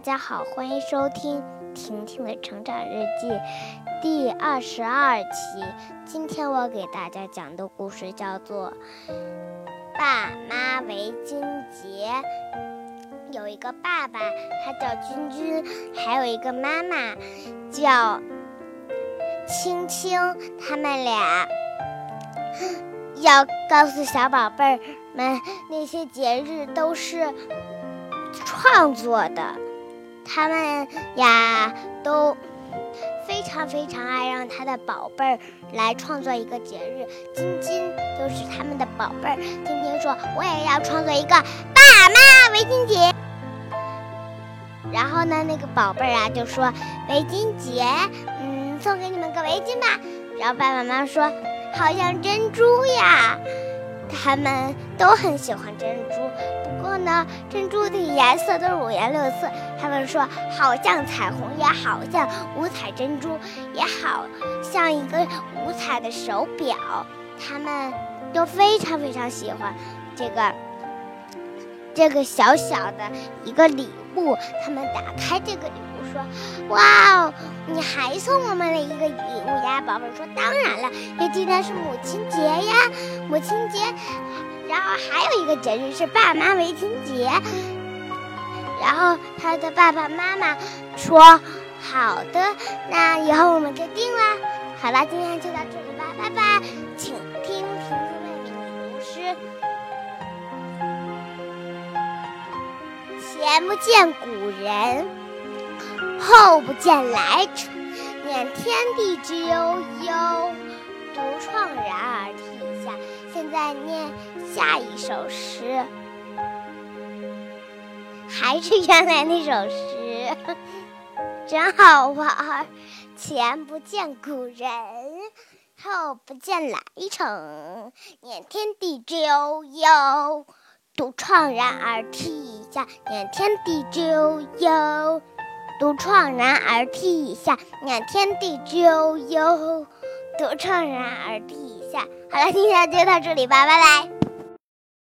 大家好，欢迎收听婷婷的成长日记第二十二期。今天我给大家讲的故事叫做《爸妈围巾节》。有一个爸爸，他叫君君，还有一个妈妈叫青青，他们俩要告诉小宝贝儿们，那些节日都是创作的。他们呀都非常非常爱让他的宝贝儿来创作一个节日。晶晶就是他们的宝贝儿，晶晶说：“我也要创作一个爸妈围巾节。”然后呢，那个宝贝儿啊就说：“围巾节，嗯，送给你们个围巾吧。”然后爸爸妈妈说：“好像珍珠呀。”他们都很喜欢珍珠，不过呢，珍珠的颜色都是五颜六色。他们说，好像彩虹，也好像五彩珍珠，也好像一个五彩的手表。他们都非常非常喜欢这个这个小小的一个礼物。他们打开这个礼物，说：“哇哦，你还送我们了一个礼物呀！”宝贝说：“当然了，因为今天是母亲节呀，母亲节。然后还有一个节日是爸妈围巾节。然后他的爸爸妈妈说：“好的，那以后我们就定了。”好了，今天就到这里吧，拜拜。请听婷子妹妹读诗。前不见古人，后不见来者。念天地之悠悠，独怆然而涕下。现在念下一首诗，还是原来那首诗，真好玩儿。前不见古人，后不见来者。念天地之悠悠，独怆然而涕下。念天地之悠悠。独怆然而涕下，念天地之悠悠；独怆然而涕下。好了，今天就到这里吧，拜拜。